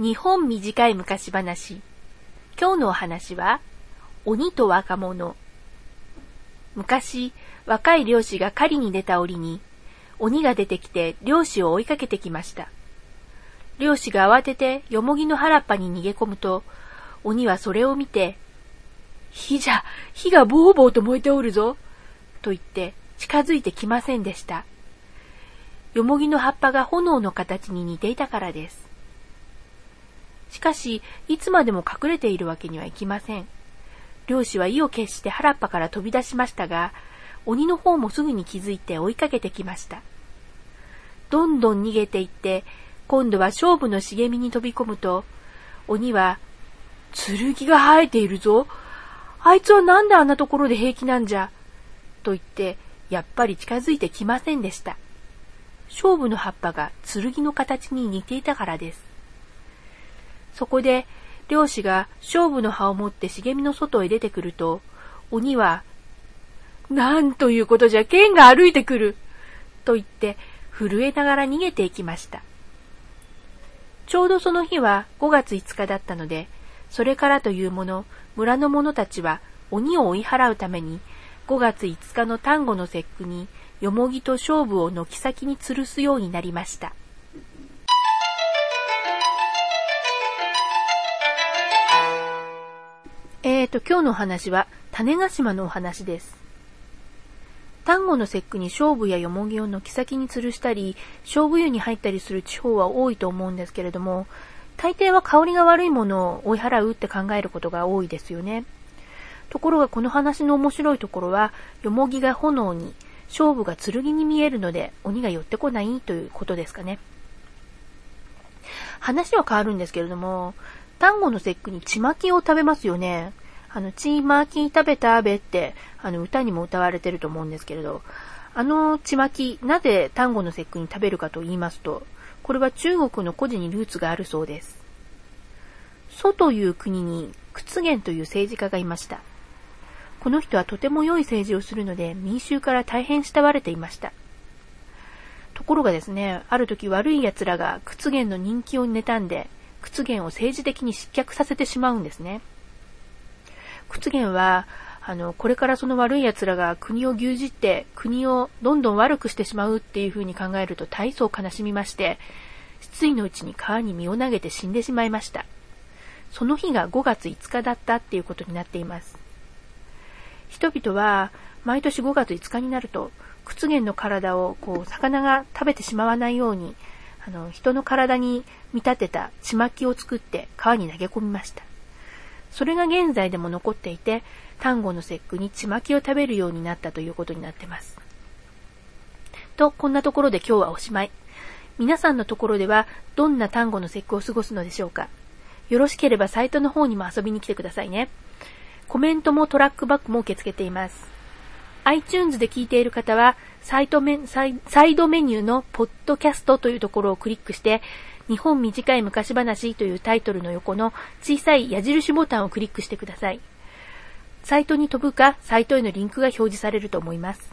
日本短い昔話。今日のお話は、鬼と若者。昔、若い漁師が狩りに出た折に、鬼が出てきて漁師を追いかけてきました。漁師が慌ててよもぎの原っぱに逃げ込むと、鬼はそれを見て、火じゃ、火がボーボーと燃えておるぞ、と言って近づいてきませんでした。よもぎの葉っぱが炎の形に似ていたからです。しかし、いつまでも隠れているわけにはいきません。漁師は意を決して原っぱから飛び出しましたが、鬼の方もすぐに気づいて追いかけてきました。どんどん逃げていって、今度は勝負の茂みに飛び込むと、鬼は、剣が生えているぞ。あいつはなんであんなところで平気なんじゃ。と言って、やっぱり近づいてきませんでした。勝負の葉っぱが剣の形に似ていたからです。そこで、漁師が勝負の葉を持って茂みの外へ出てくると、鬼は、なんということじゃ、剣が歩いてくると言って、震えながら逃げていきました。ちょうどその日は5月5日だったので、それからというもの、村の者たちは鬼を追い払うために、5月5日の端午の節句に、よもぎと勝負を軒先に吊るすようになりました。えーと、今日のお話は、種子島のお話です。端午の節句に勝負やよもぎを軒先に吊るしたり、勝負湯に入ったりする地方は多いと思うんですけれども、大抵は香りが悪いものを追い払うって考えることが多いですよね。ところがこの話の面白いところは、よもぎが炎に、勝負が剣に見えるので鬼が寄ってこないということですかね。話は変わるんですけれども、端午の節句にちまきを食べますよね。あの、ちまき食べたべって、あの、歌にも歌われてると思うんですけれど、あのちまき、なぜ端午の節句に食べるかと言いますと、これは中国の古事にルーツがあるそうです。蘇という国に屈原という政治家がいました。この人はとても良い政治をするので民衆から大変慕われていました。ところがですね、ある時悪い奴らが屈原の人気を妬んで、屈原を政治的に失脚させてしまうんですね。屈原は、あの、これからその悪い奴らが国を牛耳って国をどんどん悪くしてしまうっていう風に考えると大層悲しみまして、失意のうちに川に身を投げて死んでしまいました。その日が5月5日だったっていうことになっています。人々は毎年5月5日になると屈原の体をこう魚が食べてしまわないようにあの人の体に見立てたちまきを作って川に投げ込みました。それが現在でも残っていて、端午の節句にちまきを食べるようになったということになってます。と、こんなところで今日はおしまい。皆さんのところではどんな端午の節句を過ごすのでしょうかよろしければサイトの方にも遊びに来てくださいね。コメントもトラックバックも受け付けています。iTunes で聞いている方は、サイトメサイドメニューのポッドキャストというところをクリックして、日本短い昔話というタイトルの横の小さい矢印ボタンをクリックしてください。サイトに飛ぶか、サイトへのリンクが表示されると思います。